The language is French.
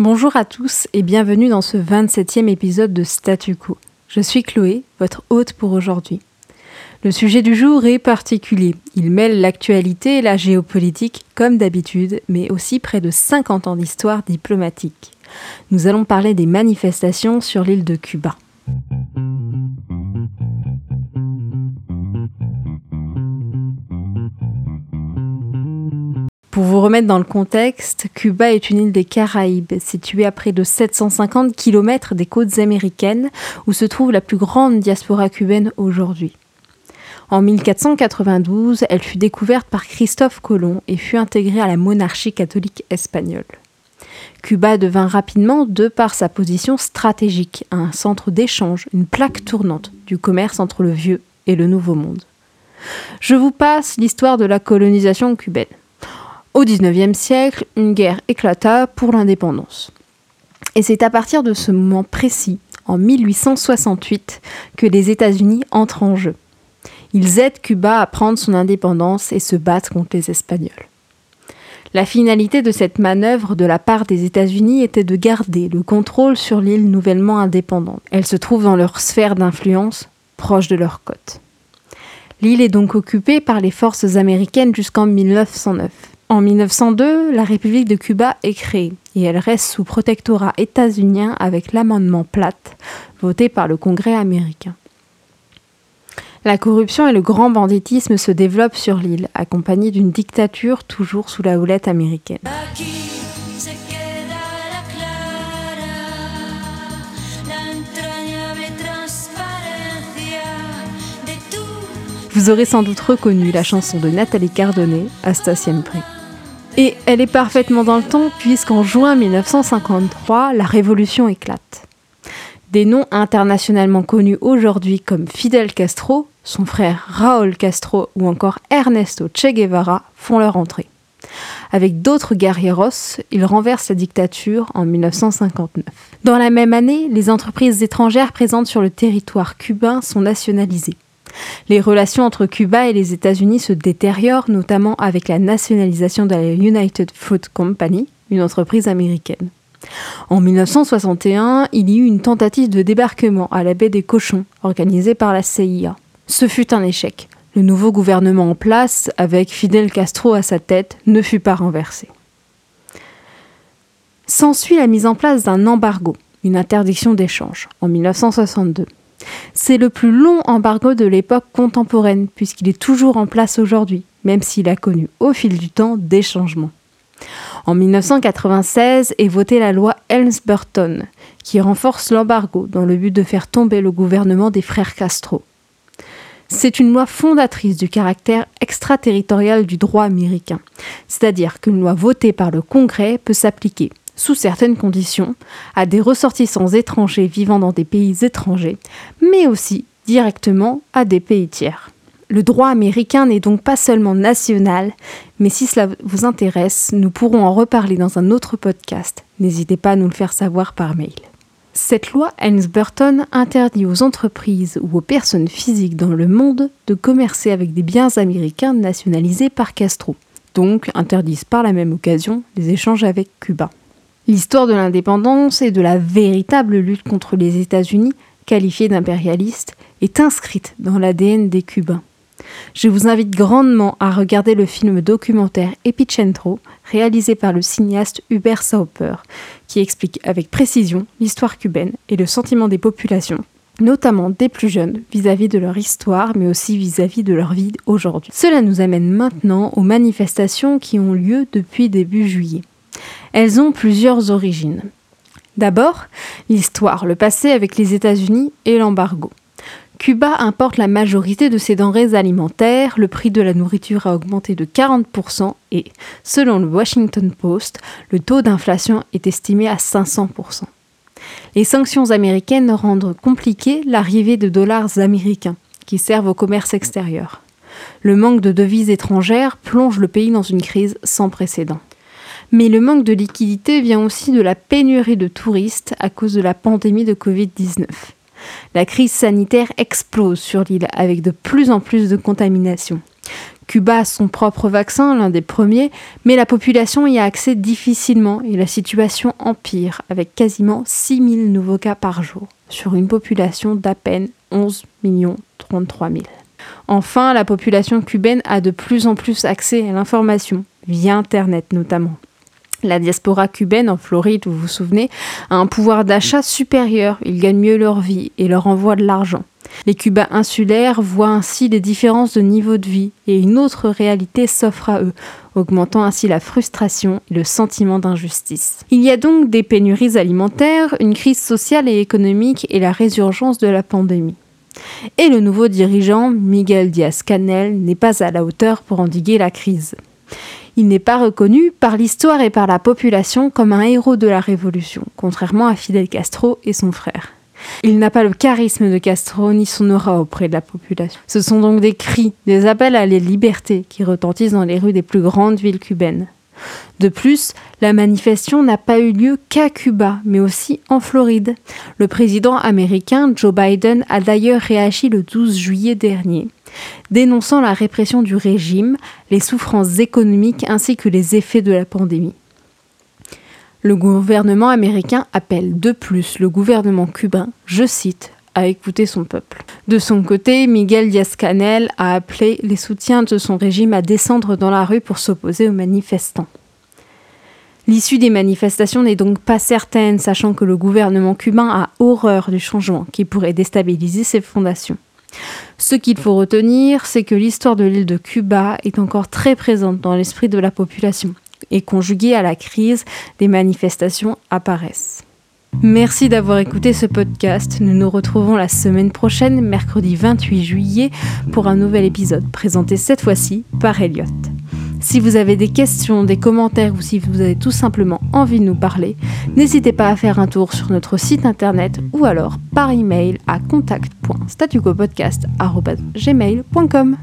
Bonjour à tous et bienvenue dans ce 27e épisode de Statu Quo. Je suis Chloé, votre hôte pour aujourd'hui. Le sujet du jour est particulier. Il mêle l'actualité et la géopolitique comme d'habitude, mais aussi près de 50 ans d'histoire diplomatique. Nous allons parler des manifestations sur l'île de Cuba. Pour vous remettre dans le contexte, Cuba est une île des Caraïbes, située à près de 750 km des côtes américaines, où se trouve la plus grande diaspora cubaine aujourd'hui. En 1492, elle fut découverte par Christophe Colomb et fut intégrée à la monarchie catholique espagnole. Cuba devint rapidement, de par sa position stratégique, un centre d'échange, une plaque tournante du commerce entre le vieux et le nouveau monde. Je vous passe l'histoire de la colonisation cubaine. Au XIXe siècle, une guerre éclata pour l'indépendance. Et c'est à partir de ce moment précis, en 1868, que les États-Unis entrent en jeu. Ils aident Cuba à prendre son indépendance et se battent contre les Espagnols. La finalité de cette manœuvre de la part des États-Unis était de garder le contrôle sur l'île nouvellement indépendante. Elle se trouve dans leur sphère d'influence, proche de leur côte. L'île est donc occupée par les forces américaines jusqu'en 1909. En 1902, la République de Cuba est créée et elle reste sous protectorat états-unien avec l'amendement Platt, voté par le Congrès américain. La corruption et le grand banditisme se développent sur l'île, accompagnés d'une dictature toujours sous la houlette américaine. Vous aurez sans doute reconnu la chanson de Nathalie Cardonnet, Asta Siempre. Et elle est parfaitement dans le temps puisqu'en juin 1953, la révolution éclate. Des noms internationalement connus aujourd'hui comme Fidel Castro, son frère Raúl Castro ou encore Ernesto Che Guevara font leur entrée. Avec d'autres guerrieros, ils renversent la dictature en 1959. Dans la même année, les entreprises étrangères présentes sur le territoire cubain sont nationalisées. Les relations entre Cuba et les États-Unis se détériorent, notamment avec la nationalisation de la United Fruit Company, une entreprise américaine. En 1961, il y eut une tentative de débarquement à la baie des Cochons, organisée par la CIA. Ce fut un échec. Le nouveau gouvernement en place, avec Fidel Castro à sa tête, ne fut pas renversé. S'ensuit la mise en place d'un embargo, une interdiction d'échange, en 1962. C'est le plus long embargo de l'époque contemporaine, puisqu'il est toujours en place aujourd'hui, même s'il a connu au fil du temps des changements. En 1996 est votée la loi Helms-Burton, qui renforce l'embargo dans le but de faire tomber le gouvernement des frères Castro. C'est une loi fondatrice du caractère extraterritorial du droit américain, c'est-à-dire qu'une loi votée par le Congrès peut s'appliquer, sous certaines conditions, à des ressortissants étrangers vivant dans des pays étrangers, mais aussi directement à des pays tiers. Le droit américain n'est donc pas seulement national, mais si cela vous intéresse, nous pourrons en reparler dans un autre podcast. N'hésitez pas à nous le faire savoir par mail. Cette loi Helms-Burton interdit aux entreprises ou aux personnes physiques dans le monde de commercer avec des biens américains nationalisés par Castro, donc interdisent par la même occasion les échanges avec Cuba. L'histoire de l'indépendance et de la véritable lutte contre les États-Unis, qualifiés d'impérialistes, est inscrite dans l'ADN des Cubains. Je vous invite grandement à regarder le film documentaire Epicentro, réalisé par le cinéaste Hubert Sauper, qui explique avec précision l'histoire cubaine et le sentiment des populations, notamment des plus jeunes, vis-à-vis de leur histoire, mais aussi vis-à-vis de leur vie aujourd'hui. Cela nous amène maintenant aux manifestations qui ont lieu depuis début juillet. Elles ont plusieurs origines. D'abord, l'histoire, le passé avec les États-Unis et l'embargo. Cuba importe la majorité de ses denrées alimentaires, le prix de la nourriture a augmenté de 40% et, selon le Washington Post, le taux d'inflation est estimé à 500%. Les sanctions américaines rendent compliqué l'arrivée de dollars américains qui servent au commerce extérieur. Le manque de devises étrangères plonge le pays dans une crise sans précédent. Mais le manque de liquidité vient aussi de la pénurie de touristes à cause de la pandémie de Covid-19. La crise sanitaire explose sur l'île avec de plus en plus de contaminations. Cuba a son propre vaccin, l'un des premiers, mais la population y a accès difficilement et la situation empire avec quasiment 6000 nouveaux cas par jour sur une population d'à peine 11 33 000. Enfin, la population cubaine a de plus en plus accès à l'information, via Internet notamment. La diaspora cubaine en Floride, vous vous souvenez, a un pouvoir d'achat supérieur, ils gagnent mieux leur vie et leur envoient de l'argent. Les Cubains insulaires voient ainsi des différences de niveau de vie et une autre réalité s'offre à eux, augmentant ainsi la frustration et le sentiment d'injustice. Il y a donc des pénuries alimentaires, une crise sociale et économique et la résurgence de la pandémie. Et le nouveau dirigeant, Miguel Diaz-Canel, n'est pas à la hauteur pour endiguer la crise. Il n'est pas reconnu par l'histoire et par la population comme un héros de la révolution, contrairement à Fidel Castro et son frère. Il n'a pas le charisme de Castro ni son aura auprès de la population. Ce sont donc des cris, des appels à la liberté qui retentissent dans les rues des plus grandes villes cubaines. De plus, la manifestation n'a pas eu lieu qu'à Cuba, mais aussi en Floride. Le président américain Joe Biden a d'ailleurs réagi le 12 juillet dernier, dénonçant la répression du régime, les souffrances économiques ainsi que les effets de la pandémie. Le gouvernement américain appelle de plus le gouvernement cubain, je cite, à écouter son peuple. De son côté, Miguel Diaz-Canel a appelé les soutiens de son régime à descendre dans la rue pour s'opposer aux manifestants. L'issue des manifestations n'est donc pas certaine, sachant que le gouvernement cubain a horreur du changement qui pourrait déstabiliser ses fondations. Ce qu'il faut retenir, c'est que l'histoire de l'île de Cuba est encore très présente dans l'esprit de la population et conjuguée à la crise, des manifestations apparaissent. Merci d'avoir écouté ce podcast. Nous nous retrouvons la semaine prochaine, mercredi 28 juillet, pour un nouvel épisode présenté cette fois-ci par Elliot. Si vous avez des questions, des commentaires ou si vous avez tout simplement envie de nous parler, n'hésitez pas à faire un tour sur notre site internet ou alors par email à contact.statucopodcast.gmail.com.